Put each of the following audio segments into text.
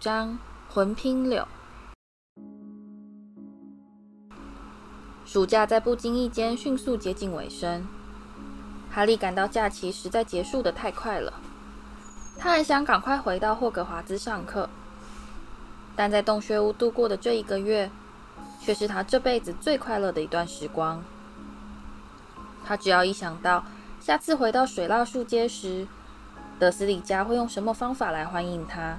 张魂拼柳。暑假在不经意间迅速接近尾声，哈利感到假期实在结束的太快了。他很想赶快回到霍格华兹上课，但在洞穴屋度过的这一个月，却是他这辈子最快乐的一段时光。他只要一想到下次回到水蜡树街时，德斯里家会用什么方法来欢迎他，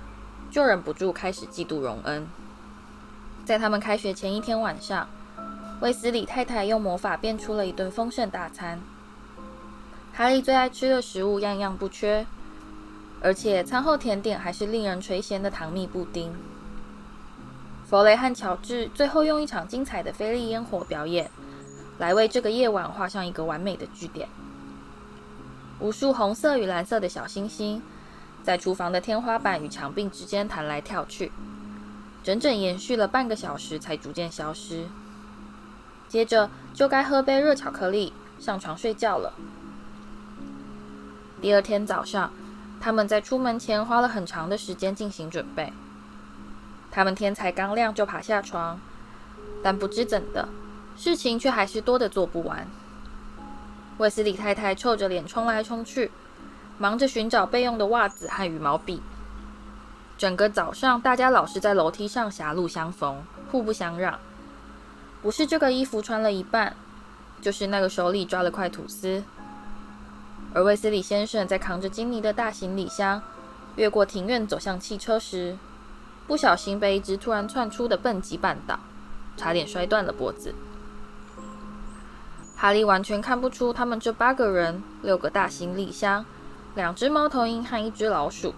就忍不住开始嫉妒荣恩。在他们开学前一天晚上，卫斯理太太用魔法变出了一顿丰盛大餐。哈利最爱吃的食物样样不缺，而且餐后甜点还是令人垂涎的糖蜜布丁。弗雷和乔治最后用一场精彩的菲利烟火表演，来为这个夜晚画上一个完美的句点。无数红色与蓝色的小星星，在厨房的天花板与墙壁之间弹来跳去，整整延续了半个小时，才逐渐消失。接着就该喝杯热巧克力，上床睡觉了。第二天早上，他们在出门前花了很长的时间进行准备。他们天才刚亮就爬下床，但不知怎的，事情却还是多得做不完。卫斯理太太臭着脸冲来冲去，忙着寻找备用的袜子和羽毛笔。整个早上，大家老是在楼梯上狭路相逢，互不相让。不是这个衣服穿了一半，就是那个手里抓了块吐司。而卫斯理先生在扛着金妮的大行李箱，越过庭院走向汽车时，不小心被一只突然窜出的笨鸡绊倒，差点摔断了脖子。哈利完全看不出他们这八个人、六个大行李箱、两只猫头鹰和一只老鼠，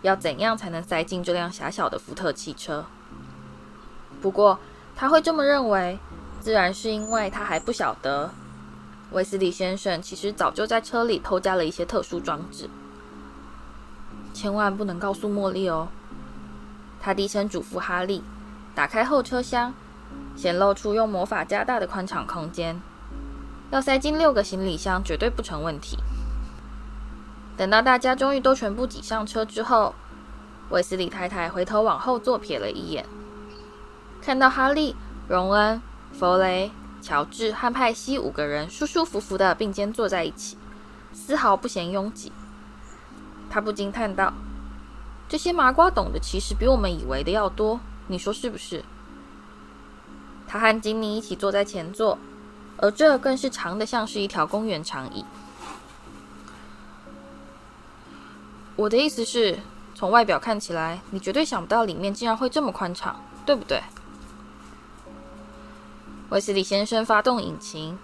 要怎样才能塞进这辆狭小的福特汽车。不过，他会这么认为，自然是因为他还不晓得，卫斯理先生其实早就在车里偷加了一些特殊装置。千万不能告诉茉莉哦，他低声嘱咐哈利，打开后车厢，显露出用魔法加大的宽敞空间，要塞进六个行李箱绝对不成问题。等到大家终于都全部挤上车之后，卫斯理太太回头往后座瞥了一眼。看到哈利、荣恩、弗雷、乔治和派西五个人舒舒服服地并肩坐在一起，丝毫不嫌拥挤，他不禁叹道：“这些麻瓜懂得其实比我们以为的要多，你说是不是？”他和金妮一起坐在前座，而这更是长得像是一条公园长椅。我的意思是，从外表看起来，你绝对想不到里面竟然会这么宽敞，对不对？卫斯理先生发动引擎，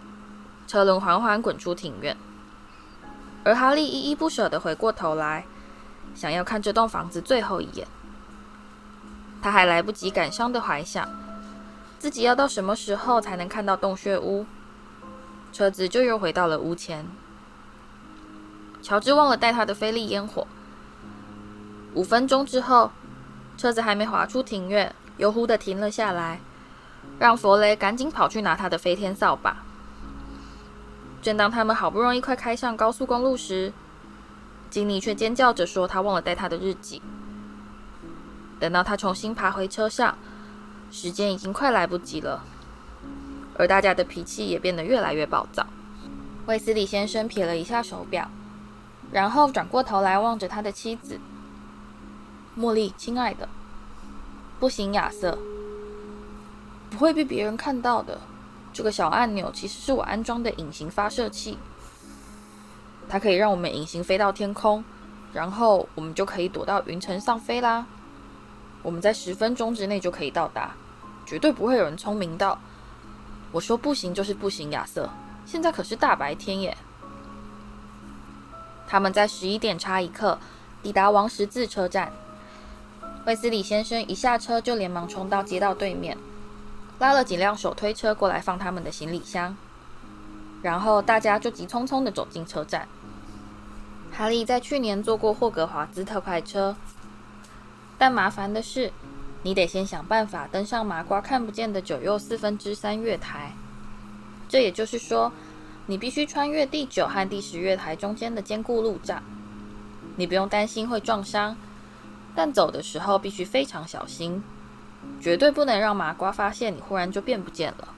车轮缓缓滚出庭院，而哈利依依不舍地回过头来，想要看这栋房子最后一眼。他还来不及感伤地怀想，自己要到什么时候才能看到洞穴屋，车子就又回到了屋前。乔治忘了带他的菲利烟火。五分钟之后，车子还没滑出庭院，又忽地停了下来。让弗雷赶紧跑去拿他的飞天扫把。正当他们好不容易快开上高速公路时，金妮却尖叫着说：“他忘了带他的日记。”等到他重新爬回车上，时间已经快来不及了，而大家的脾气也变得越来越暴躁。卫斯理先生瞥了一下手表，然后转过头来望着他的妻子茉莉：“亲爱的，不行，亚瑟。”不会被别人看到的。这个小按钮其实是我安装的隐形发射器，它可以让我们隐形飞到天空，然后我们就可以躲到云层上飞啦。我们在十分钟之内就可以到达，绝对不会有人聪明到。我说不行就是不行，亚瑟。现在可是大白天耶。他们在十一点差一刻抵达王十字车站。威斯理先生一下车就连忙冲到街道对面。拉了几辆手推车过来放他们的行李箱，然后大家就急匆匆地走进车站。哈利在去年坐过霍格华兹特快车，但麻烦的是，你得先想办法登上麻瓜看不见的九又四分之三月台。这也就是说，你必须穿越第九和第十月台中间的坚固路障。你不用担心会撞伤，但走的时候必须非常小心，绝对不能让麻瓜发现你忽然就变不见了。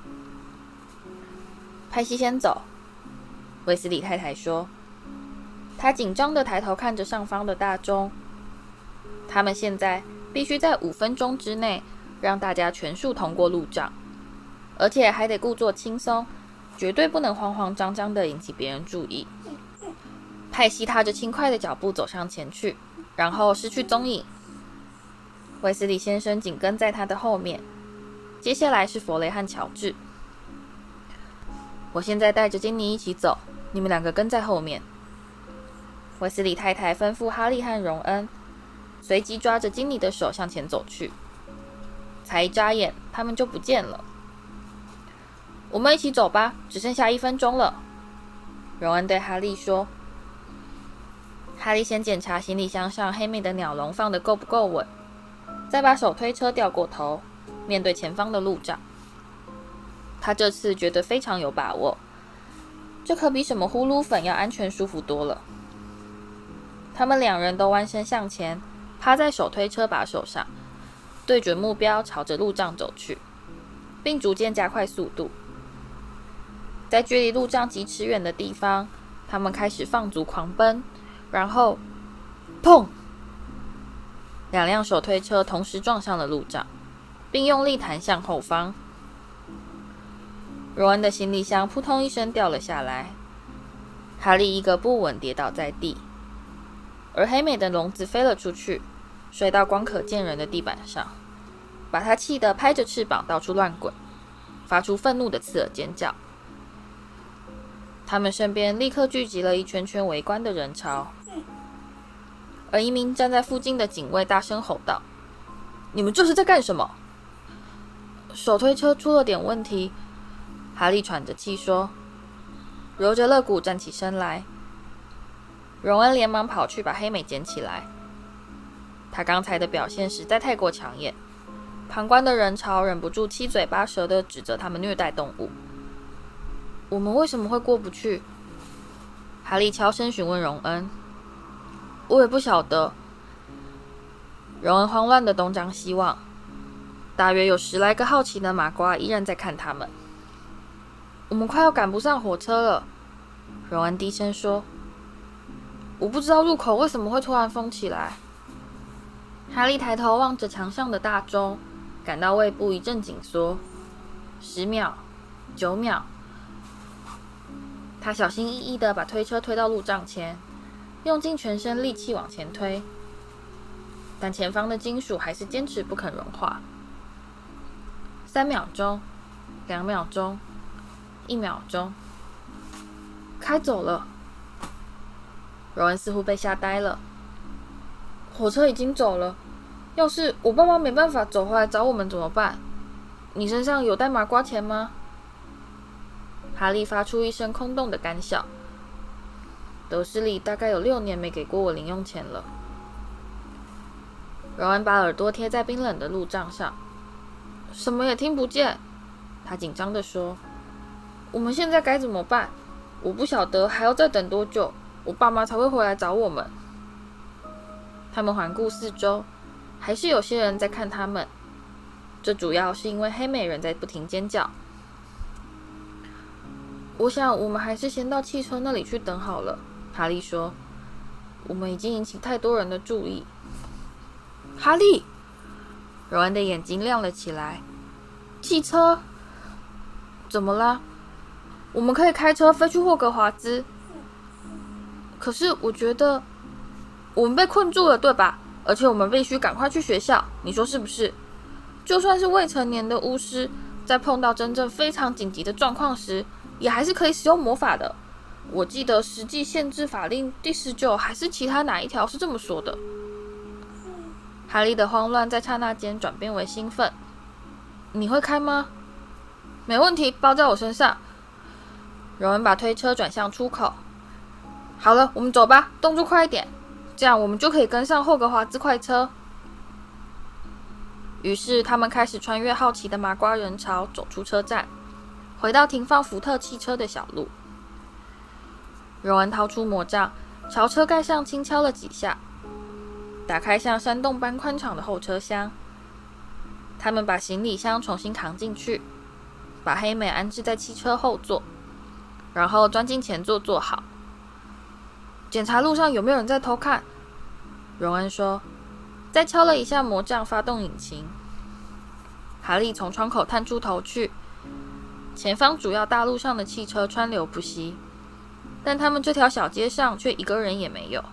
派西先走，卫斯理太太说。她紧张地抬头看着上方的大钟。他们现在必须在五分钟之内让大家全数通过路障，而且还得故作轻松，绝对不能慌慌张张地引起别人注意。派西踏着轻快的脚步走上前去，然后失去踪影。卫斯理先生紧跟在他的后面，接下来是弗雷和乔治。我现在带着金妮一起走，你们两个跟在后面。卫斯理太太吩咐哈利和荣恩，随即抓着金妮的手向前走去。才一眨眼，他们就不见了。我们一起走吧，只剩下一分钟了。荣恩对哈利说。哈利先检查行李箱上黑妹的鸟笼放得够不够稳，再把手推车掉过头，面对前方的路障。他这次觉得非常有把握，这可比什么呼噜粉要安全舒服多了。他们两人都弯身向前，趴在手推车把手上，对准目标，朝着路障走去，并逐渐加快速度。在距离路障几尺远的地方，他们开始放足狂奔，然后，砰！两辆手推车同时撞上了路障，并用力弹向后方。罗恩的行李箱扑通一声掉了下来，哈利一个不稳跌倒在地，而黑美的笼子飞了出去，摔到光可见人的地板上，把他气得拍着翅膀到处乱滚，发出愤怒的刺耳尖叫。他们身边立刻聚集了一圈圈围观的人潮，而一名站在附近的警卫大声吼道：“你们这是在干什么？”手推车出了点问题。哈利喘着气说：“揉着肋骨站起身来。”荣恩连忙跑去把黑美捡起来。他刚才的表现实在太过抢眼，旁观的人潮忍不住七嘴八舌地指责他们虐待动物。我们为什么会过不去？哈利悄声询问荣恩：“我也不晓得。”荣恩慌乱地东张西望，大约有十来个好奇的麻瓜依然在看他们。我们快要赶不上火车了，荣恩低声说：“我不知道入口为什么会突然封起来。”哈利抬头望着墙上的大钟，感到胃部一阵紧缩。十秒，九秒，他小心翼翼地把推车推到路障前，用尽全身力气往前推，但前方的金属还是坚持不肯融化。三秒钟，两秒钟。一秒钟，开走了。荣恩似乎被吓呆了。火车已经走了。要是我爸妈没办法走回来找我们怎么办？你身上有带麻瓜钱吗？哈利发出一声空洞的干笑。德思礼大概有六年没给过我零用钱了。荣恩把耳朵贴在冰冷的路障上，什么也听不见。他紧张地说。我们现在该怎么办？我不晓得还要再等多久，我爸妈才会回来找我们。他们环顾四周，还是有些人在看他们。这主要是因为黑美人在不停尖叫。我想我们还是先到汽车那里去等好了。哈利说：“我们已经引起太多人的注意。”哈利，荣恩的眼睛亮了起来。汽车？怎么了？我们可以开车飞去霍格华兹，可是我觉得我们被困住了，对吧？而且我们必须赶快去学校，你说是不是？就算是未成年的巫师，在碰到真正非常紧急的状况时，也还是可以使用魔法的。我记得实际限制法令第十九还是其他哪一条是这么说的？哈利的慌乱在刹那间转变为兴奋。你会开吗？没问题，包在我身上。荣恩把推车转向出口。好了，我们走吧，动作快一点，这样我们就可以跟上霍格华兹快车。于是，他们开始穿越好奇的麻瓜人潮，走出车站，回到停放福特汽车的小路。荣恩掏出魔杖，朝车盖上轻敲了几下，打开像山洞般宽敞的后车厢。他们把行李箱重新扛进去，把黑美安置在汽车后座，然后钻进前座坐好。检查路上有没有人在偷看。荣恩说，再敲了一下魔杖，发动引擎。哈利从窗口探出头去，前方主要大路上的汽车川流不息，但他们这条小街上却一个人也没有。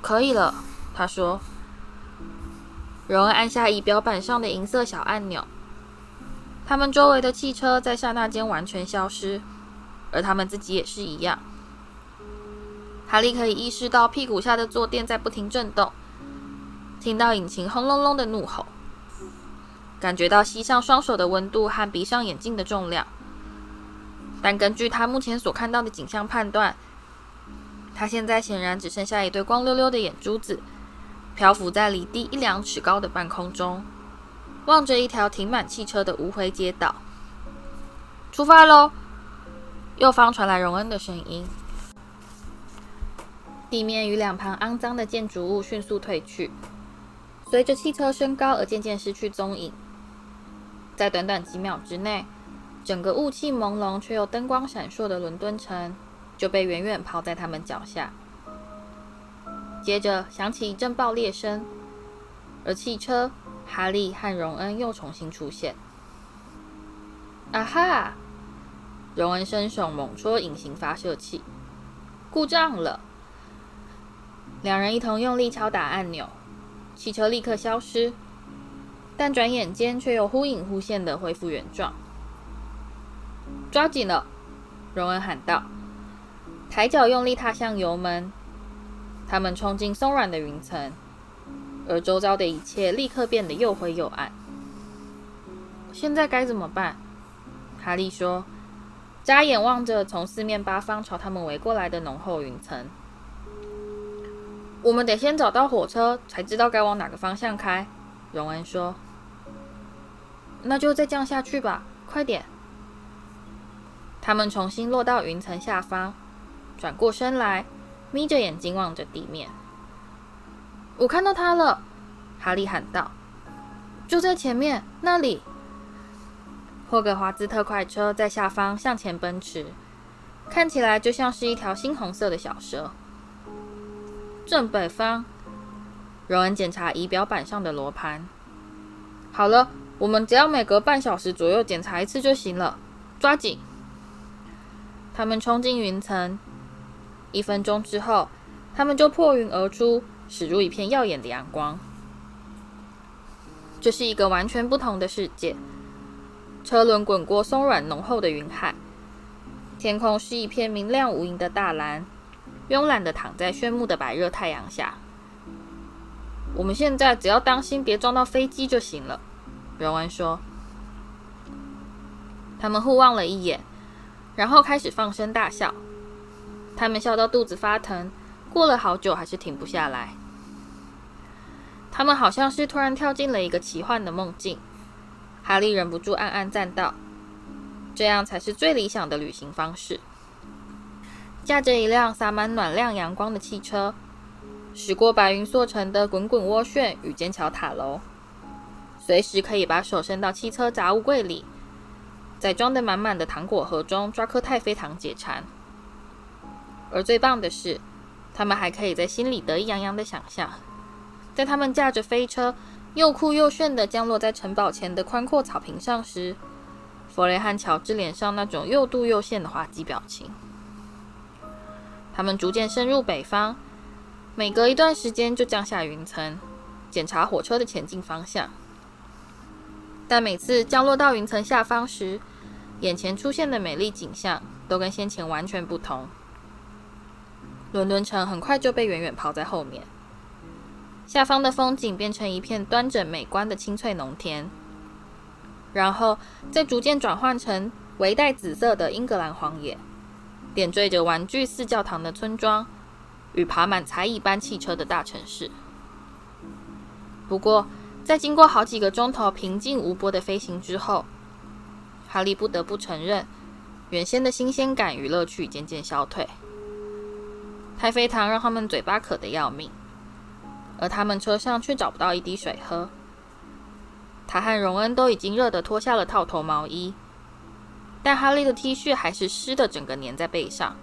可以了，他说。荣恩按下仪表板上的银色小按钮，他们周围的汽车在刹那间完全消失，而他们自己也是一样。哈利可以意识到屁股下的坐垫在不停震动，听到引擎轰隆隆的怒吼，感觉到膝上双手的温度和鼻上眼镜的重量。但根据他目前所看到的景象判断，他现在显然只剩下一对光溜溜的眼珠子。漂浮在离地一两尺高的半空中，望着一条停满汽车的无灰街道。出发喽！右方传来荣恩的声音。地面与两旁肮脏的建筑物迅速退去，随着汽车升高而渐渐失去踪影。在短短几秒之内，整个雾气朦胧却又灯光闪烁的伦敦城就被远远抛在他们脚下。接着响起一阵爆裂声，而汽车、哈利和荣恩又重新出现。啊哈！荣恩伸手猛戳隐形发射器，故障了。两人一同用力敲打按钮，汽车立刻消失，但转眼间却又忽隐忽现的恢复原状。抓紧了！荣恩喊道，抬脚用力踏向油门。他们冲进松软的云层，而周遭的一切立刻变得又灰又暗。现在该怎么办？哈利说，眨眼望着从四面八方朝他们围过来的浓厚云层。我们得先找到火车，才知道该往哪个方向开。荣恩说：“那就再降下去吧，快点。”他们重新落到云层下方，转过身来。眯着眼睛望着地面，我看到他了，哈利喊道：“就在前面那里。”霍格华兹特快车在下方向前奔驰，看起来就像是一条猩红色的小蛇。正北方，荣恩检查仪表板上的罗盘。好了，我们只要每隔半小时左右检查一次就行了，抓紧！他们冲进云层。一分钟之后，他们就破云而出，驶入一片耀眼的阳光。这是一个完全不同的世界。车轮滚过松软浓厚的云海，天空是一片明亮无垠的大蓝，慵懒地躺在炫目的白热太阳下。我们现在只要当心别撞到飞机就行了，荣恩说。他们互望了一眼，然后开始放声大笑。他们笑到肚子发疼，过了好久还是停不下来。他们好像是突然跳进了一个奇幻的梦境。哈利忍不住暗暗赞道：“这样才是最理想的旅行方式。”驾着一辆洒满暖亮阳光的汽车，驶过白云塑成的滚滚涡旋与尖桥塔楼，随时可以把手伸到汽车杂物柜里，在装得满满的糖果盒中抓颗太妃糖解馋。而最棒的是，他们还可以在心里得意洋洋地想象，在他们驾着飞车又酷又炫地降落在城堡前的宽阔草坪上时，弗雷和乔治脸上那种又妒又羡的滑稽表情。他们逐渐深入北方，每隔一段时间就降下云层，检查火车的前进方向。但每次降落到云层下方时，眼前出现的美丽景象都跟先前完全不同。伦敦城很快就被远远抛在后面，下方的风景变成一片端正美观的青翠农田，然后再逐渐转换成微带紫色的英格兰荒野，点缀着玩具似教堂的村庄与爬满才艺班汽车的大城市。不过，在经过好几个钟头平静无波的飞行之后，哈利不得不承认，原先的新鲜感与乐趣渐渐消退。太妃糖让他们嘴巴渴得要命，而他们车上却找不到一滴水喝。他和荣恩都已经热得脱下了套头毛衣，但哈利的 T 恤还是湿的，整个粘在背上。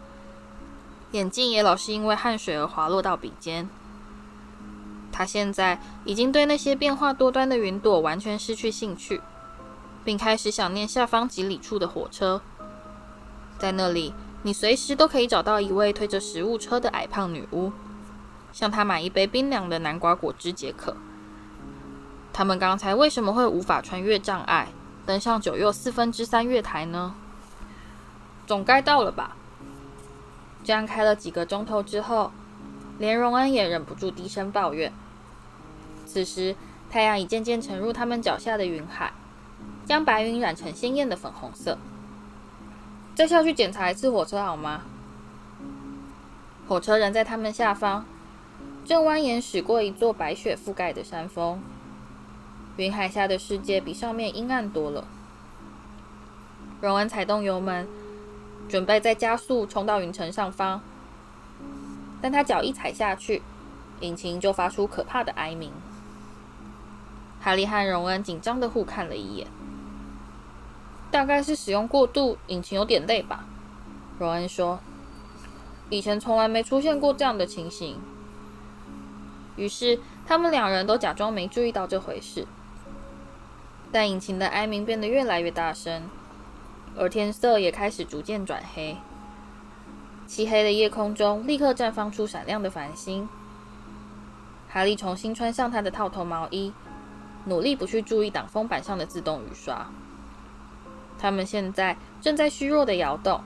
眼镜也老是因为汗水而滑落到鼻尖。他现在已经对那些变化多端的云朵完全失去兴趣，并开始想念下方几里处的火车。在那里，你随时都可以找到一位推着食物车的矮胖女巫，向她买一杯冰凉的南瓜果汁解渴。他们刚才为什么会无法穿越障碍，登上九又四分之三月台呢？总该到了吧？这样开了几个钟头之后，连荣恩也忍不住低声抱怨。此时，太阳已渐渐沉入他们脚下的云海，将白云染成鲜艳的粉红色。再下去检查一次火车好吗？火车仍在他们下方，正蜿蜒驶过一座白雪覆盖的山峰。云海下的世界比上面阴暗多了。荣恩踩动油门，准备再加速冲到云层上方，但他脚一踩下去，引擎就发出可怕的哀鸣。哈利和荣恩紧张地互看了一眼，大概是使用过度，引擎有点累吧。荣恩说：“以前从来没出现过这样的情形。”于是他们两人都假装没注意到这回事。但引擎的哀鸣变得越来越大声，而天色也开始逐渐转黑。漆黑的夜空中立刻绽放出闪亮的繁星。哈利重新穿上他的套头毛衣，努力不去注意挡风板上的自动雨刷。他们现在正在虚弱地摇动，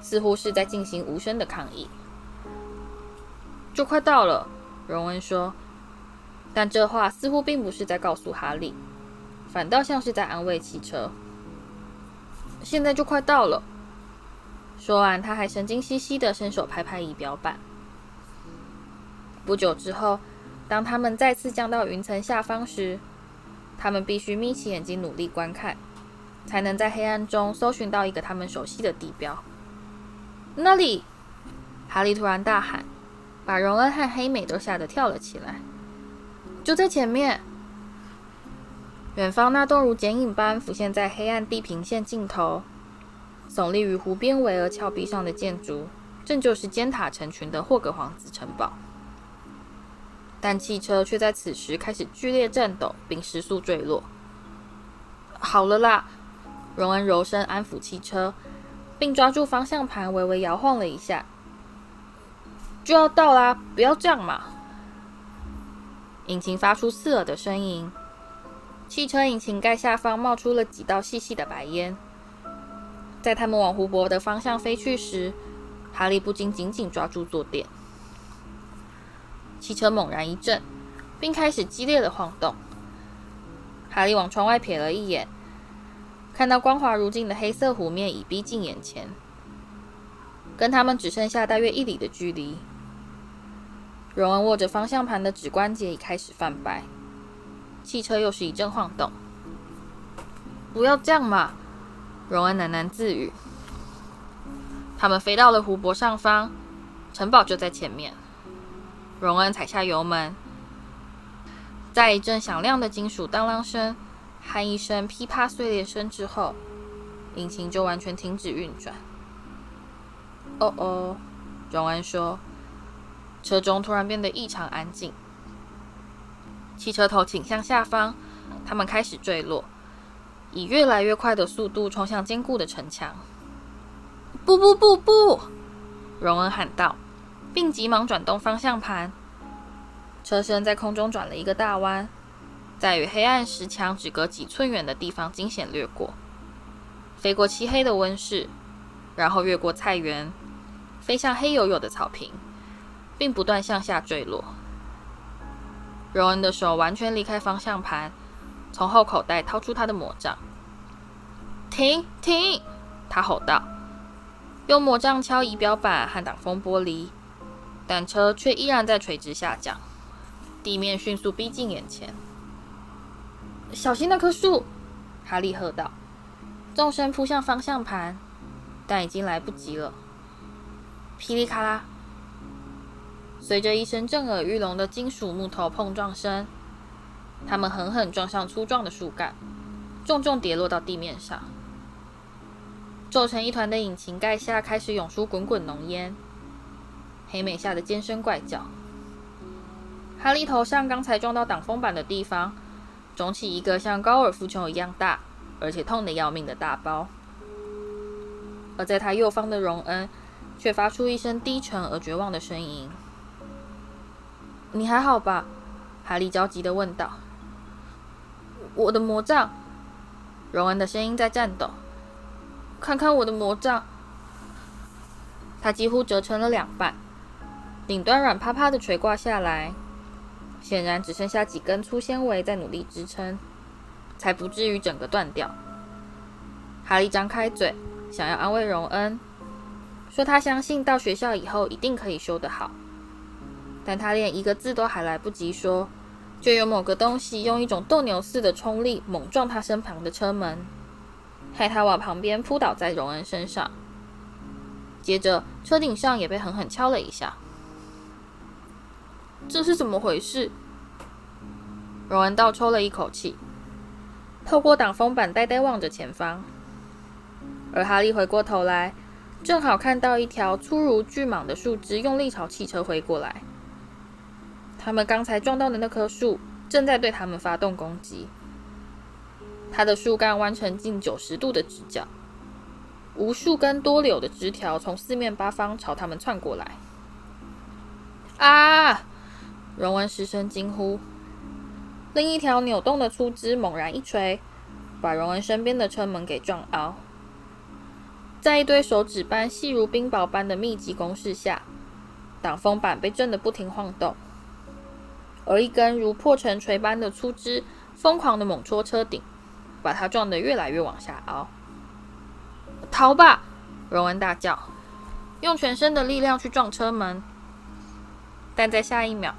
似乎是在进行无声的抗议。就快到了，荣恩说，但这话似乎并不是在告诉哈利。反倒像是在安慰汽车。现在就快到了。说完，他还神经兮兮地伸手拍拍仪表板。不久之后，当他们再次降到云层下方时，他们必须眯起眼睛努力观看，才能在黑暗中搜寻到一个他们熟悉的地标。那里！哈利突然大喊，把荣恩和黑美都吓得跳了起来。就在前面。远方那栋如剪影般浮现在黑暗地平线尽头、耸立于湖边巍峨峭壁上的建筑，正就是尖塔成群的霍格华兹城堡。但汽车却在此时开始剧烈颤抖，并失速坠落。好了啦，荣恩柔声安抚汽车，并抓住方向盘微微摇晃了一下。就要到啦，不要这样嘛！引擎发出刺耳的声音。汽车引擎盖下方冒出了几道细细的白烟。在他们往湖泊的方向飞去时，哈利不禁紧紧抓住坐垫。汽车猛然一震，并开始激烈的晃动。哈利往窗外瞥了一眼，看到光滑如镜的黑色湖面已逼近眼前，跟他们只剩下大约一里的距离。荣恩握着方向盘的指关节已开始泛白。汽车又是一阵晃动。不要这样嘛，荣恩喃喃自语。他们飞到了湖泊上方，城堡就在前面。荣恩踩下油门，在一阵响亮的金属当啷声和一声噼啪碎裂声之后，引擎就完全停止运转。哦哦，荣恩说，车中突然变得异常安静。汽车头倾向下方，他们开始坠落，以越来越快的速度冲向坚固的城墙。不不不不！荣恩喊道，并急忙转动方向盘。车身在空中转了一个大弯，在与黑暗石墙只隔几寸远的地方惊险掠过，飞过漆黑的温室，然后越过菜园，飞向黑黝黝的草坪，并不断向下坠落。荣恩的手完全离开方向盘，从后口袋掏出他的魔杖。停停！他吼道，用魔杖敲仪表板和挡风玻璃，但车却依然在垂直下降，地面迅速逼近眼前。小心那棵树！哈利喝道，纵身扑向方向盘，但已经来不及了。噼里咔啦，随着一声震耳欲聋的金属木头碰撞声，他们狠狠撞上粗壮的树干，重重跌落到地面上。皱成一团的引擎盖下开始涌出滚滚浓烟，黑美吓得尖声怪叫。哈利头上刚才撞到挡风板的地方，肿起一个像高尔夫球一样大，而且痛得要命的大包。而在他右方的荣恩，却发出一声低沉而绝望的声音：“你还好吧？”哈利焦急地问道。“我的魔杖。”荣恩的声音在颤抖。“看看我的魔杖。”他几乎折成了两半，顶端软趴趴的垂挂下来。显然只剩下几根粗纤维在努力支撑，才不至于整个断掉。哈利张开嘴，想要安慰荣恩，说他相信到学校以后一定可以修得好。但他连一个字都还来不及说，就有某个东西用一种斗牛似的冲力猛撞他身旁的车门，害他往旁边扑倒在荣恩身上。接着，车顶上也被狠狠敲了一下。这是怎么回事？荣恩倒抽了一口气，透过挡风板呆呆望着前方。而哈利回过头来，正好看到一条粗如巨蟒的树枝用力朝汽车挥过来。他们刚才撞到的那棵树正在对他们发动攻击。它的树干弯成近九十度的直角，无数根多柳的枝条从四面八方朝他们窜过来。啊！荣恩失声惊呼，另一条扭动的粗枝猛然一锤，把荣恩身边的车门给撞凹。在一堆手指般细如冰雹般的密集攻势下，挡风板被震得不停晃动，而一根如破城锤般的粗枝疯狂的猛戳车顶，把它撞得越来越往下凹。逃吧！荣恩大叫，用全身的力量去撞车门，但在下一秒。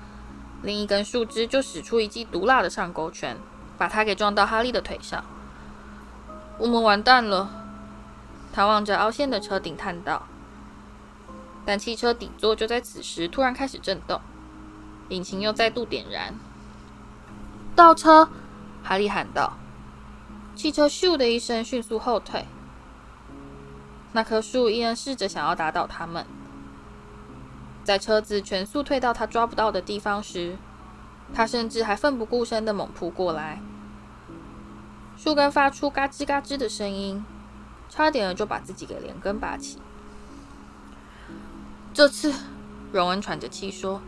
另一根树枝就使出一记毒辣的上勾拳，把他给撞到哈利的腿上。我们完蛋了！他望着凹陷的车顶叹道。但汽车底座就在此时突然开始震动，引擎又再度点燃。倒车！哈利喊道。汽车咻的一声迅速后退。那棵树依然试着想要打倒他们。在车子全速退到他抓不到的地方时，他甚至还奋不顾身地猛扑过来。树根发出嘎吱嘎吱的声音，差点就把自己给连根拔起。这次，荣恩喘着气说：“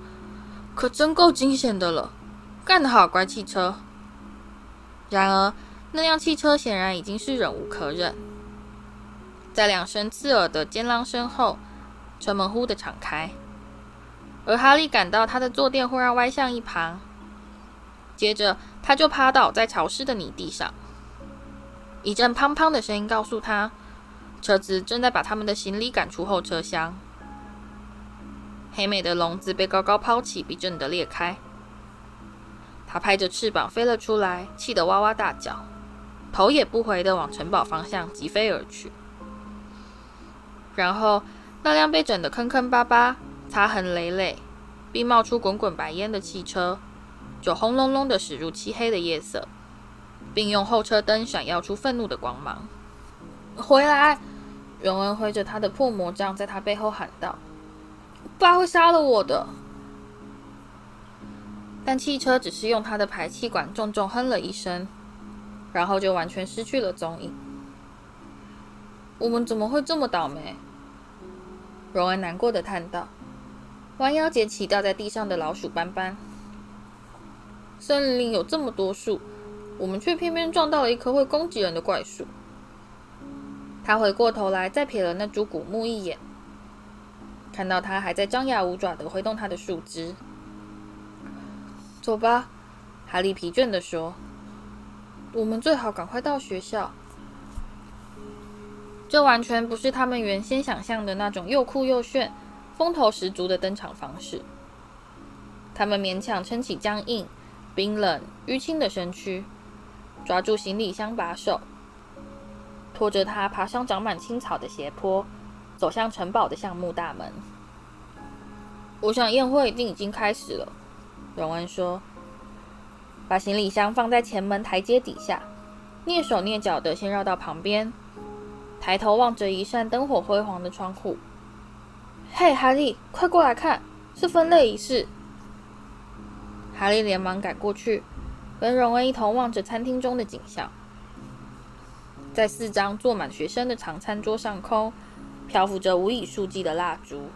可真够惊险的了，干得好，乖汽车。”然而，那辆汽车显然已经是忍无可忍。在两声刺耳的尖啷声后，车门忽地敞开。而哈利感到他的坐垫忽然歪向一旁，接着他就趴倒在潮湿的泥地上。一阵砰砰的声音告诉他，车子正在把他们的行李赶出后车厢。黑美的笼子被高高抛起，被震得裂开。他拍着翅膀飞了出来，气得哇哇大叫，头也不回地往城堡方向疾飞而去。然后，那辆被整得坑坑巴巴。擦痕累累，并冒出滚滚白烟的汽车，就轰隆隆的驶入漆黑的夜色，并用后车灯闪耀出愤怒的光芒。回来！荣恩挥着他的破魔杖，在他背后喊道：“爸会杀了我的！”但汽车只是用他的排气管重重哼了一声，然后就完全失去了踪影。我们怎么会这么倒霉？荣恩难过的叹道。弯腰捡起掉在地上的老鼠斑斑。森林里有这么多树，我们却偏偏撞到了一棵会攻击人的怪树。他回过头来，再瞥了那株古木一眼，看到它还在张牙舞爪地挥动它的树枝。走吧，哈利疲倦地说：“我们最好赶快到学校。”这完全不是他们原先想象的那种又酷又炫。风头十足的登场方式，他们勉强撑起僵硬、冰冷、淤青的身躯，抓住行李箱把手，拖着它爬上长满青草的斜坡，走向城堡的橡木大门。我想宴会一定已经开始了。”荣恩说，“把行李箱放在前门台阶底下，蹑手蹑脚地先绕到旁边，抬头望着一扇灯火辉煌的窗户。嘿，哈利，快过来看，是分类仪式。”哈利连忙赶过去，跟荣恩一同望着餐厅中的景象。在四张坐满学生的长餐桌上空，漂浮着无以数计的蜡烛，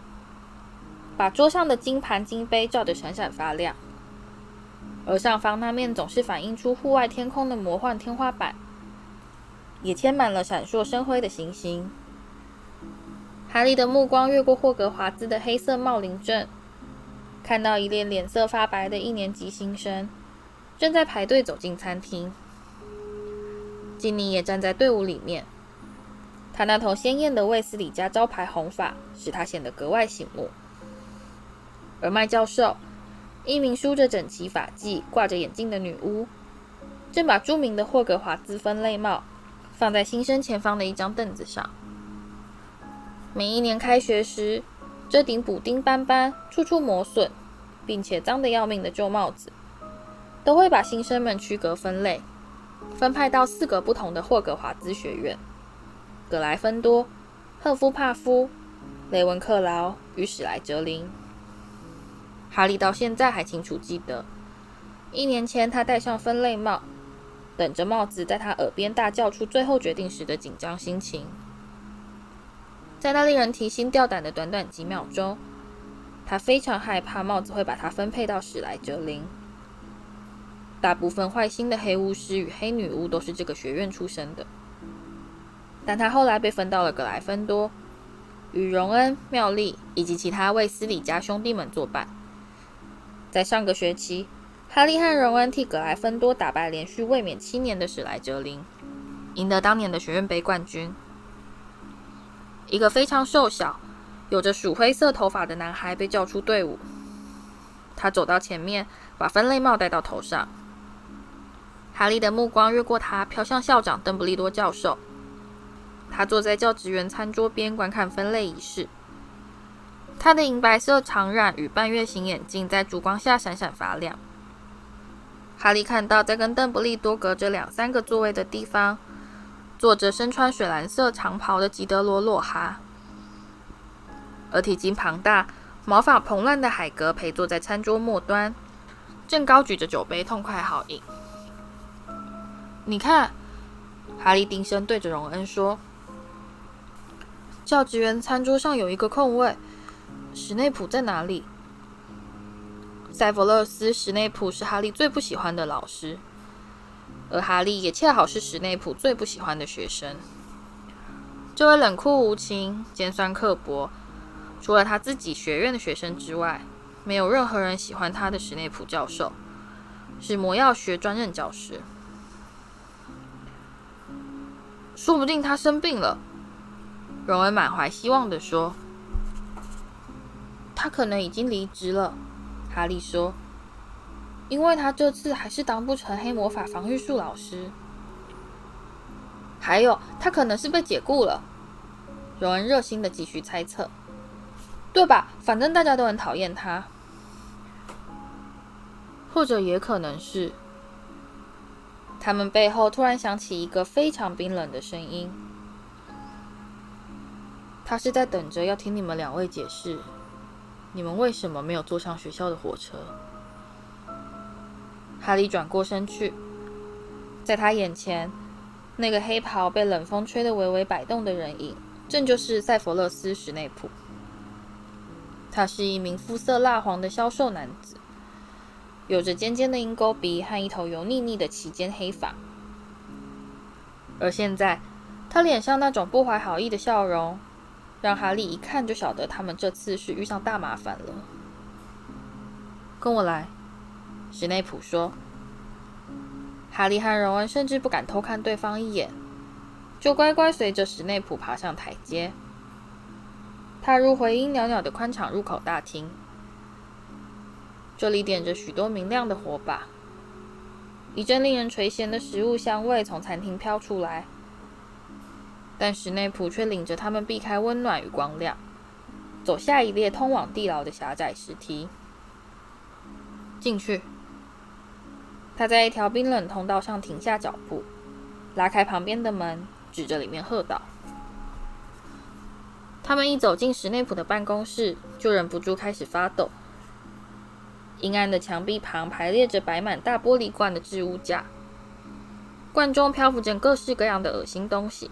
把桌上的金盘金杯照得闪闪发亮。而上方那面总是反映出户外天空的魔幻天花板，也贴满了闪烁生辉的星星。哈利的目光越过霍格华兹的黑色帽林阵，看到一列脸色发白的一年级新生正在排队走进餐厅。金妮也站在队伍里面，她那头鲜艳的卫斯理家招牌红发使她显得格外醒目。而麦教授，一名梳着整齐发髻、挂着眼镜的女巫，正把著名的霍格华兹分类帽放在新生前方的一张凳子上。每一年开学时，这顶补丁斑斑、处处磨损，并且脏得要命的旧帽子，都会把新生们区隔分类。分派到四个不同的霍格华兹学院：格莱芬多、赫夫帕夫、雷文克劳与史莱哲林。哈利到现在还清楚记得，一年前他戴上分类帽，等着帽子在他耳边大叫出最后决定时的紧张心情。在那令人提心吊胆的短短几秒钟，他非常害怕帽子会把他分配到史莱哲林。大部分坏心的黑巫师与黑女巫都是这个学院出身的，但他后来被分到了格莱芬多，与荣恩、妙丽以及其他卫斯理家兄弟们作伴。在上个学期，哈利和荣恩替格莱芬多打败连续卫冕七年的史莱哲林，赢得当年的学院杯冠军。一个非常瘦小、有着鼠灰色头发的男孩被叫出队伍，他走到前面，把分类帽戴到头上。哈利的目光越过他，飘向校长邓布利多教授。他坐在教职员餐桌边观看分类仪式。他的银白色长染与半月形眼镜在烛光下闪闪发亮。哈利看到，在跟邓布利多隔着两三个座位的地方，坐着身穿水蓝色长袍的吉德罗·洛哈，而体型庞大、毛发蓬乱的海格陪坐在餐桌末端，正高举着酒杯，痛快好饮。你看，哈利低声对着荣恩说：“教职员餐桌上有一个空位，史内普在哪里？”塞弗勒斯·史内普是哈利最不喜欢的老师，而哈利也恰好是史内普最不喜欢的学生。这位冷酷无情、尖酸刻薄，除了他自己学院的学生之外，没有任何人喜欢他的史内普教授，是魔药学专任教师。说不定他生病了，荣恩满怀希望地说：“他可能已经离职了。”哈利说：“因为他这次还是当不成黑魔法防御术老师。还有，他可能是被解雇了。”有人热心地继续猜测：“对吧？反正大家都很讨厌他，或者也可能是……”他们背后突然响起一个非常冰冷的声音。他是在等着要听你们两位解释，你们为什么没有坐上学校的火车。哈利转过身去，在他眼前，那个黑袍被冷风吹得微微摆动的人影，正就是塞弗勒斯·史内普。他是一名肤色蜡黄的消瘦男子。有着尖尖的鹰钩鼻和一头油腻腻的齐肩黑发，而现在他脸上那种不怀好意的笑容，让哈利一看就晓得他们这次是遇上大麻烦了。跟我来，史内普说。哈利和荣恩甚至不敢偷看对方一眼，就乖乖随着史内普爬上台阶，踏入回音袅袅的宽敞入口大厅。这里点着许多明亮的火把，一阵令人垂涎的食物香味从餐厅飘出来，但史内普却领着他们避开温暖与光亮，走下一列通往地牢的狭窄石梯。进去。他在一条冰冷通道上停下脚步，拉开旁边的门，指着里面喝道：“他们一走进史内普的办公室，就忍不住开始发抖。阴暗的墙壁旁排列着摆满大玻璃罐的置物架，罐中漂浮着各式各样的恶心东西。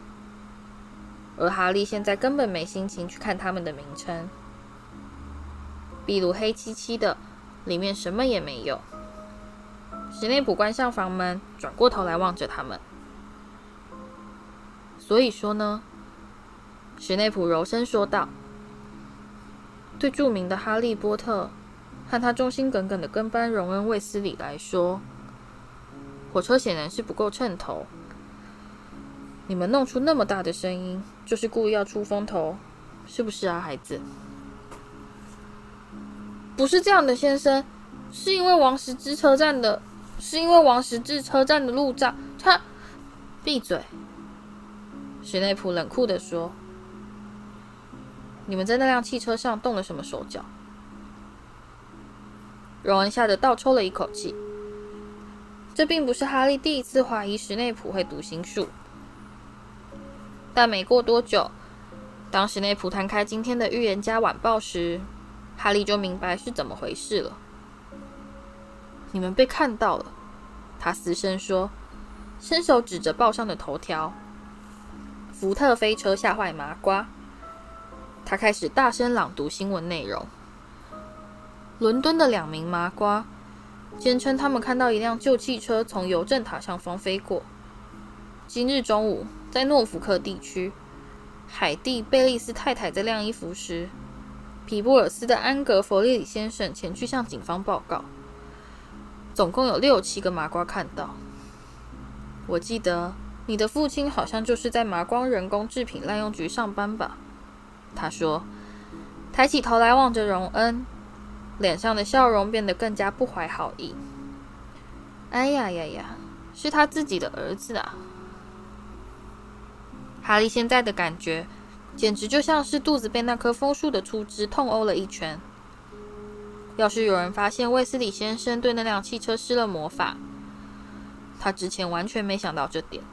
而哈利现在根本没心情去看他们的名称。壁炉黑漆漆的，里面什么也没有。”史内普关上房门，转过头来望着他们。所以说呢，史内普柔声说道：“对著名的哈利波特和他忠心耿耿的跟班荣恩·卫斯理来说，火车显然是不够称头。你们弄出那么大的声音，就是故意要出风头，是不是啊，孩子？”“不是这样的，先生，是因为王石之车站的。”是因为王十字车站的路障，他闭嘴。史内普冷酷地说：“你们在那辆汽车上动了什么手脚？”荣恩吓得倒抽了一口气。这并不是哈利第一次怀疑史内普会读心术，但没过多久，当史内普摊开今天的《预言家晚报》时，哈利就明白是怎么回事了。你们被看到了，他嘶声说，伸手指着报上的头条：“福特飞车吓坏麻瓜。”他开始大声朗读新闻内容：伦敦的两名麻瓜坚称他们看到一辆旧汽车从邮政塔上方飞过。今日中午，在诺福克地区，海蒂·贝利斯太太在晾衣服时，皮布尔斯的安格·弗利里先生前去向警方报告。总共有六七个麻瓜看到。我记得你的父亲好像就是在麻光人工制品滥用局上班吧？他说，抬起头来望着荣恩，脸上的笑容变得更加不怀好意。哎呀呀呀，是他自己的儿子啊！哈利现在的感觉，简直就像是肚子被那棵枫树的粗枝痛殴了一拳。要是有人发现卫斯理先生对那辆汽车施了魔法，他之前完全没想到这点。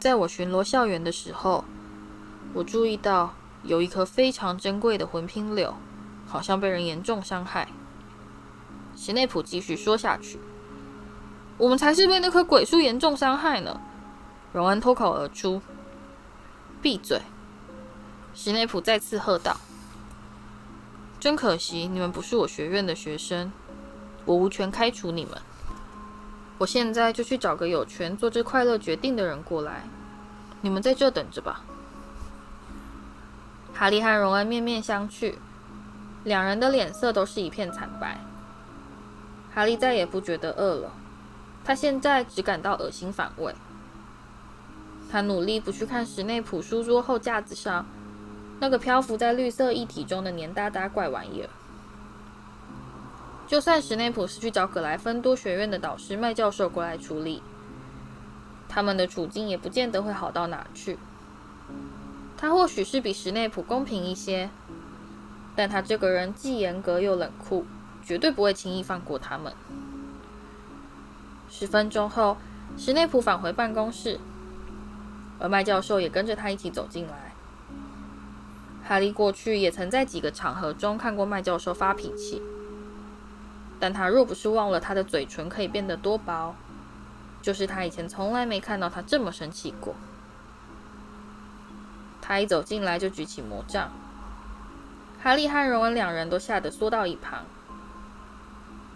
在我巡逻校园的时候，我注意到有一棵非常珍贵的魂拼柳，好像被人严重伤害。史内普继续说下去：“我们才是被那棵鬼树严重伤害呢。”荣恩脱口而出：“闭嘴！”史内普再次喝道。真可惜，你们不是我学院的学生，我无权开除你们。我现在就去找个有权做这快乐决定的人过来。你们在这等着吧。哈利和荣恩面面相觑，两人的脸色都是一片惨白。哈利再也不觉得饿了，他现在只感到恶心反胃。他努力不去看史内普书桌后架子上。那个漂浮在绿色液体中的黏哒哒怪玩意儿，就算史内普是去找葛莱芬多学院的导师麦教授过来处理，他们的处境也不见得会好到哪去。他或许是比史内普公平一些，但他这个人既严格又冷酷，绝对不会轻易放过他们。十分钟后，史内普返回办公室，而麦教授也跟着他一起走进来。哈利过去也曾在几个场合中看过麦教授发脾气，但他若不是忘了他的嘴唇可以变得多薄，就是他以前从来没看到他这么生气过。他一走进来就举起魔杖，哈利和荣恩两人都吓得缩到一旁，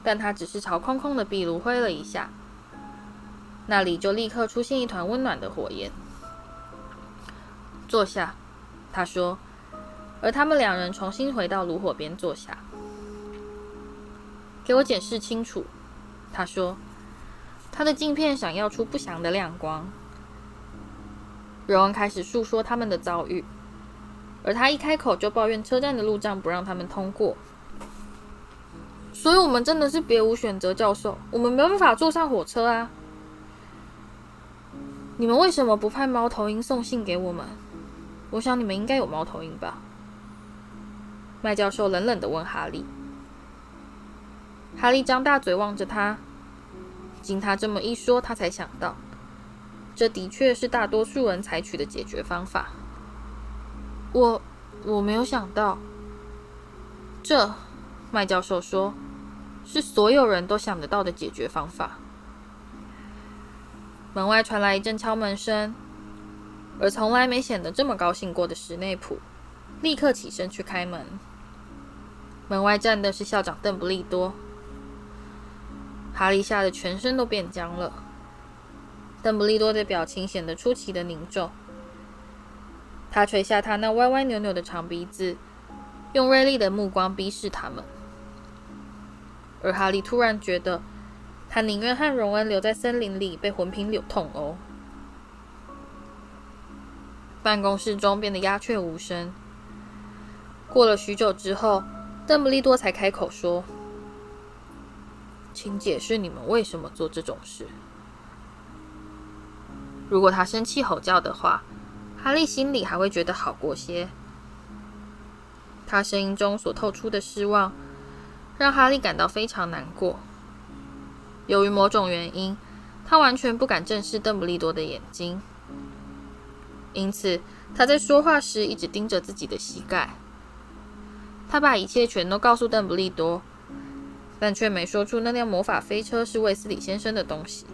但他只是朝空空的壁炉挥了一下，那里就立刻出现一团温暖的火焰。坐下，他说。而他们两人重新回到炉火边坐下。给我解释清楚，他说。他的镜片闪耀出不祥的亮光。荣恩开始诉说他们的遭遇，而他一开口就抱怨车站的路障不让他们通过。所以我们真的是别无选择，教授，我们没有办法坐上火车啊。你们为什么不派猫头鹰送信给我们？我想你们应该有猫头鹰吧。麦教授冷冷地问哈利。哈利张大嘴望着他。经他这么一说，他才想到，这的确是大多数人采取的解决方法。我我没有想到，这，麦教授说，是所有人都想得到的解决方法。门外传来一阵敲门声，而从来没显得这么高兴过的史内普，立刻起身去开门。门外站的是校长邓布利多。哈利吓得全身都变僵了。邓布利多的表情显得出奇的凝重，他垂下他那歪歪扭扭的长鼻子，用锐利的目光逼视他们。而哈利突然觉得。他宁愿和荣恩留在森林里被魂瓶扭痛殴。办公室中变得鸦雀无声。过了许久之后，邓布利多才开口说：“请解释你们为什么做这种事。”如果他生气吼叫的话，哈利心里还会觉得好过些。他声音中所透出的失望，让哈利感到非常难过。由于某种原因，他完全不敢正视邓布利多的眼睛，因此他在说话时一直盯着自己的膝盖。他把一切全都告诉邓布利多，但却没说出那辆魔法飞车是卫斯理先生的东西，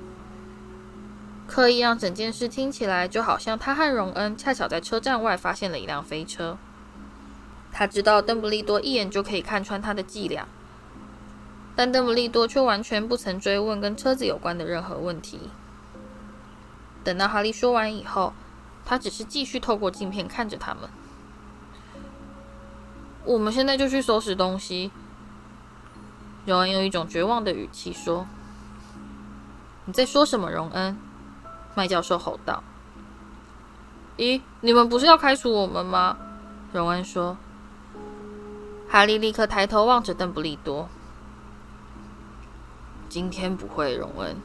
刻意让整件事听起来就好像他和荣恩恰巧在车站外发现了一辆飞车。他知道邓布利多一眼就可以看穿他的伎俩。但邓布利多却完全不曾追问跟车子有关的任何问题。等到哈利说完以后，他只是继续透过镜片看着他们。我们现在就去收拾东西。荣恩用一种绝望的语气说：“你在说什么，荣恩？”麦教授吼道。“咦，你们不是要开除我们吗？”荣恩说。哈利立刻抬头望着邓布利多。今天不会，荣恩。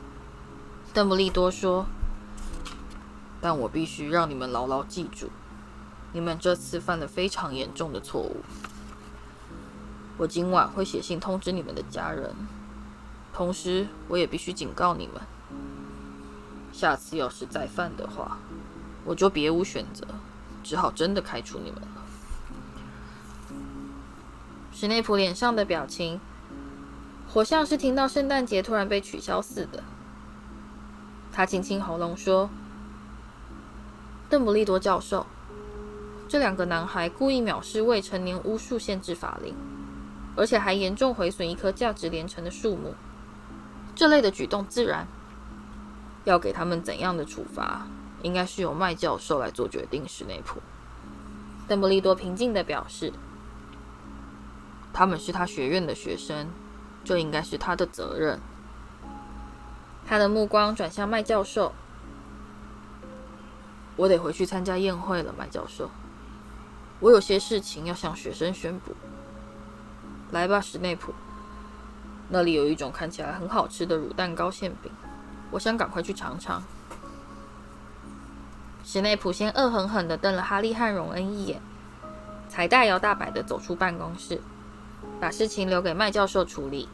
邓布利多说：“但我必须让你们牢牢记住，你们这次犯了非常严重的错误。我今晚会写信通知你们的家人，同时我也必须警告你们，下次要是再犯的话，我就别无选择，只好真的开除你们了。”史内普脸上的表情。活像是听到圣诞节突然被取消似的。他清清喉咙说：“邓布利多教授，这两个男孩故意藐视未成年巫术限制法令，而且还严重毁损一棵价值连城的树木。这类的举动，自然要给他们怎样的处罚，应该是由麦教授来做决定。”史内普，邓布利多平静地表示：“他们是他学院的学生。”这应该是他的责任。他的目光转向麦教授。我得回去参加宴会了，麦教授。我有些事情要向学生宣布。来吧，史内普。那里有一种看起来很好吃的乳蛋糕馅饼，我想赶快去尝尝。史内普先恶狠狠地瞪了哈利和荣恩一眼，才大摇大摆地走出办公室。把事情留给麦教授处理。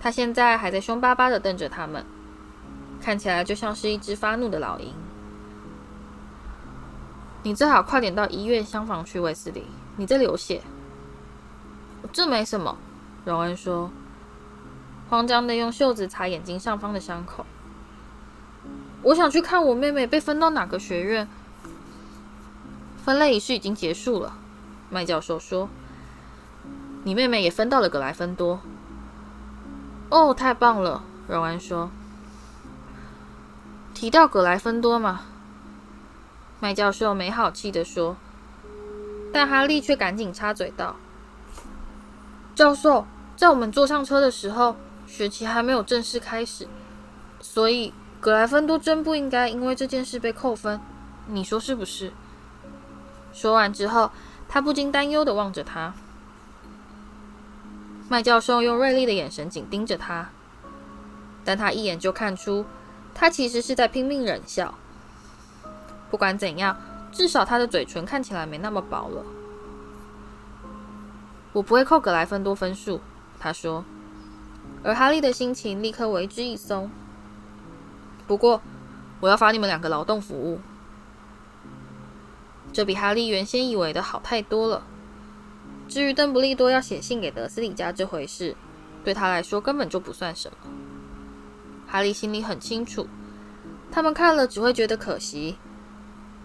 他现在还在凶巴巴地瞪着他们，看起来就像是一只发怒的老鹰。你最好快点到医院厢房去，卫斯理。你在流血。这没什么，荣恩说，慌张地用袖子擦眼睛上方的伤口。我想去看我妹妹被分到哪个学院。分类仪式已经结束了，麦教授说。你妹妹也分到了格莱芬多。哦，太棒了，荣恩说。提到格莱芬多嘛，麦教授没好气地说。但哈利却赶紧插嘴道：“教授，在我们坐上车的时候，学期还没有正式开始，所以格莱芬多真不应该因为这件事被扣分，你说是不是？”说完之后，他不禁担忧地望着他。麦教授用锐利的眼神紧盯着他，但他一眼就看出，他其实是在拼命忍笑。不管怎样，至少他的嘴唇看起来没那么薄了。我不会扣格莱芬多分数，他说。而哈利的心情立刻为之一松。不过，我要罚你们两个劳动服务。这比哈利原先以为的好太多了。至于邓布利多要写信给德斯里家这回事，对他来说根本就不算什么。哈利心里很清楚，他们看了只会觉得可惜，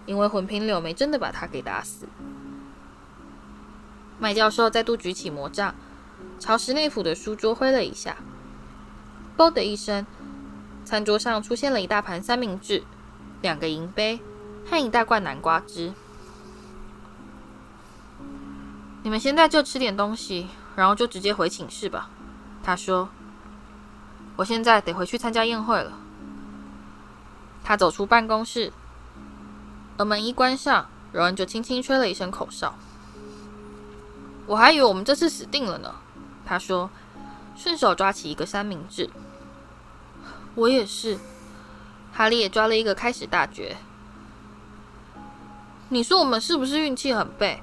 因为魂瓶柳没真的把他给打死。麦教授再度举起魔杖，朝史内普的书桌挥了一下，“啵”的一声，餐桌上出现了一大盘三明治、两个银杯和一大罐南瓜汁。你们现在就吃点东西，然后就直接回寝室吧。”他说。“我现在得回去参加宴会了。”他走出办公室，而门一关上，荣恩就轻轻吹了一声口哨。“我还以为我们这次死定了呢。”他说，顺手抓起一个三明治。“我也是。”哈利也抓了一个开始大绝。“你说我们是不是运气很背？”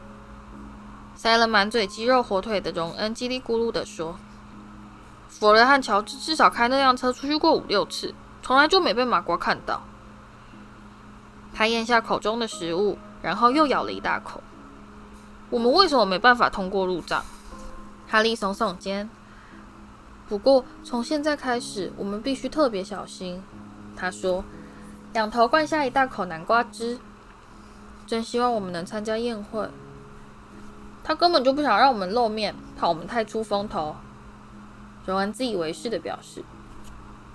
塞了满嘴鸡肉火腿的荣恩叽里咕噜地说：“弗雷和乔治至少开那辆车出去过五六次，从来就没被麻瓜看到。”他咽下口中的食物，然后又咬了一大口。“我们为什么没办法通过入账？”哈利耸耸肩。“不过从现在开始，我们必须特别小心。”他说，仰头灌下一大口南瓜汁。“真希望我们能参加宴会。”他根本就不想让我们露面，怕我们太出风头。荣恩自以为是的表示，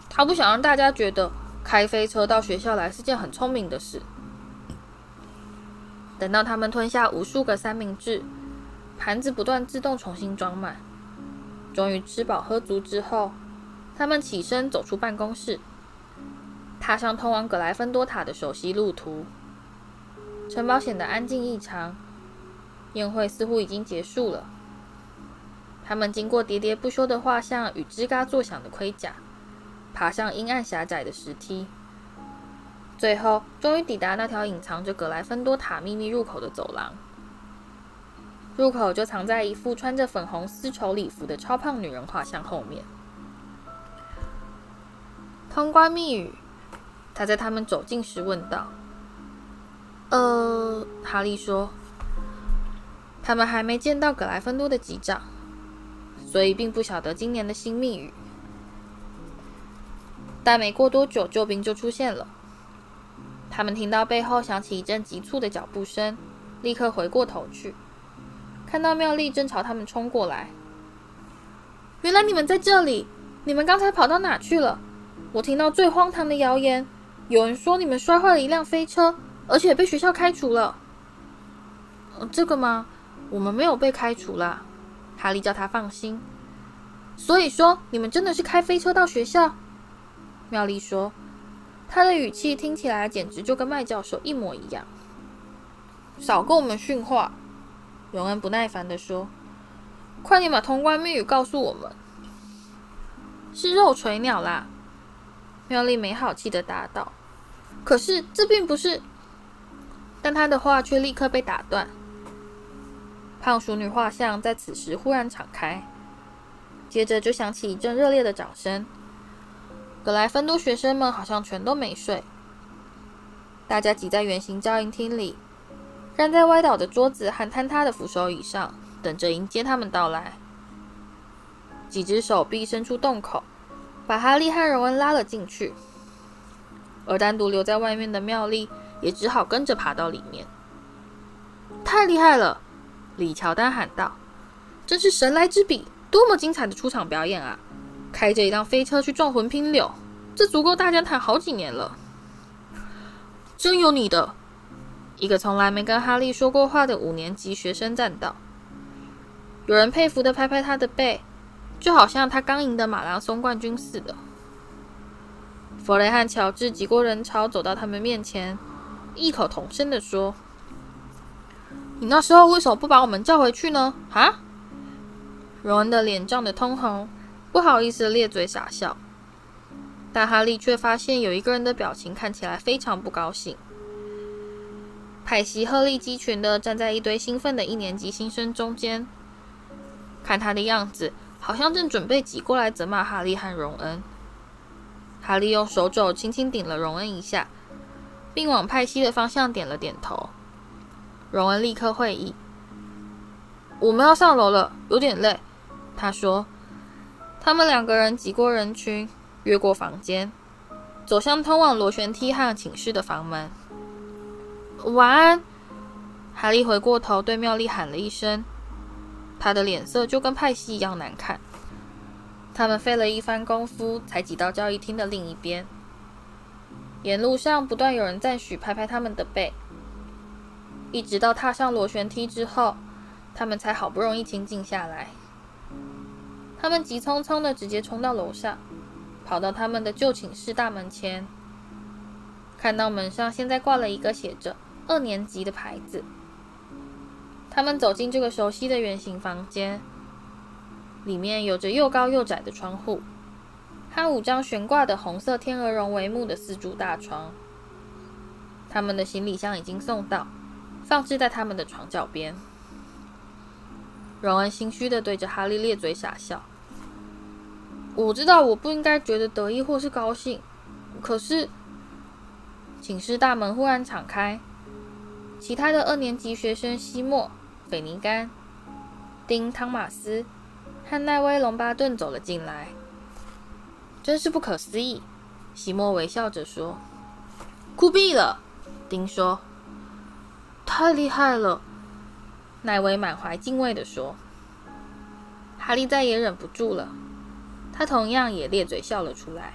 他不想让大家觉得开飞车到学校来是件很聪明的事。等到他们吞下无数个三明治，盘子不断自动重新装满，终于吃饱喝足之后，他们起身走出办公室，踏上通往格莱芬多塔的熟悉路途。城堡显得安静异常。宴会似乎已经结束了。他们经过喋喋不休的画像与吱嘎作响的盔甲，爬上阴暗狭窄的石梯，最后终于抵达那条隐藏着格莱芬多塔秘密入口的走廊。入口就藏在一副穿着粉红丝绸礼服的超胖女人画像后面。通关密语，他在他们走近时问道：“呃，哈利说。”他们还没见到格莱芬多的级长，所以并不晓得今年的新密语。但没过多久，救兵就出现了。他们听到背后响起一阵急促的脚步声，立刻回过头去，看到妙丽正朝他们冲过来。原来你们在这里！你们刚才跑到哪去了？我听到最荒唐的谣言，有人说你们摔坏了一辆飞车，而且被学校开除了。呃，这个吗？我们没有被开除啦，哈利叫他放心。所以说，你们真的是开飞车到学校？妙丽说，他的语气听起来简直就跟麦教授一模一样。少跟我们训话，荣恩不耐烦地说。快点把通关密语告诉我们。是肉锤鸟啦，妙丽没好气地答道。可是这并不是，但他的话却立刻被打断。胖熟女画像在此时忽然敞开，接着就响起一阵热烈的掌声。格莱芬多学生们好像全都没睡，大家挤在圆形交谊厅里，站在歪倒的桌子和坍塌的扶手椅上，等着迎接他们到来。几只手臂伸出洞口，把哈利和荣恩拉了进去，而单独留在外面的妙丽也只好跟着爬到里面。太厉害了！李乔丹喊道：“真是神来之笔，多么精彩的出场表演啊！开着一辆飞车去撞魂拼柳，这足够大家谈好几年了。”真有你的！一个从来没跟哈利说过话的五年级学生赞道。有人佩服的拍拍他的背，就好像他刚赢得马拉松冠军似的。弗雷和乔治挤过人潮，走到他们面前，异口同声的说。你那时候为什么不把我们叫回去呢？啊！荣恩的脸涨得通红，不好意思咧嘴傻笑。但哈利却发现有一个人的表情看起来非常不高兴。派西鹤立鸡群的站在一堆兴奋的一年级新生中间，看他的样子，好像正准备挤过来责骂哈利和荣恩。哈利用手肘轻轻顶了荣恩一下，并往派西的方向点了点头。荣恩立刻会意：“我们要上楼了，有点累。”他说。他们两个人挤过人群，越过房间，走向通往螺旋梯和寝室的房门。晚安，哈利回过头对妙丽喊了一声。他的脸色就跟派西一样难看。他们费了一番功夫才挤到交易厅的另一边。沿路上不断有人赞许，拍拍他们的背。一直到踏上螺旋梯之后，他们才好不容易清静下来。他们急匆匆地直接冲到楼上，跑到他们的旧寝室大门前，看到门上现在挂了一个写着“二年级”的牌子。他们走进这个熟悉的圆形房间，里面有着又高又窄的窗户，和五张悬挂的红色天鹅绒帷幕的四柱大床。他们的行李箱已经送到，放置在他们的床脚边。荣恩心虚地对着哈利咧嘴傻笑。我知道我不应该觉得得意或是高兴，可是寝室大门忽然敞开，其他的二年级学生西莫、斐尼甘、丁、汤马斯和奈威·龙巴顿走了进来。真是不可思议，西莫微笑着说：“酷毙了。”丁说：“太厉害了。”奈威满怀敬畏地说：“哈利再也忍不住了。”他同样也咧嘴笑了出来。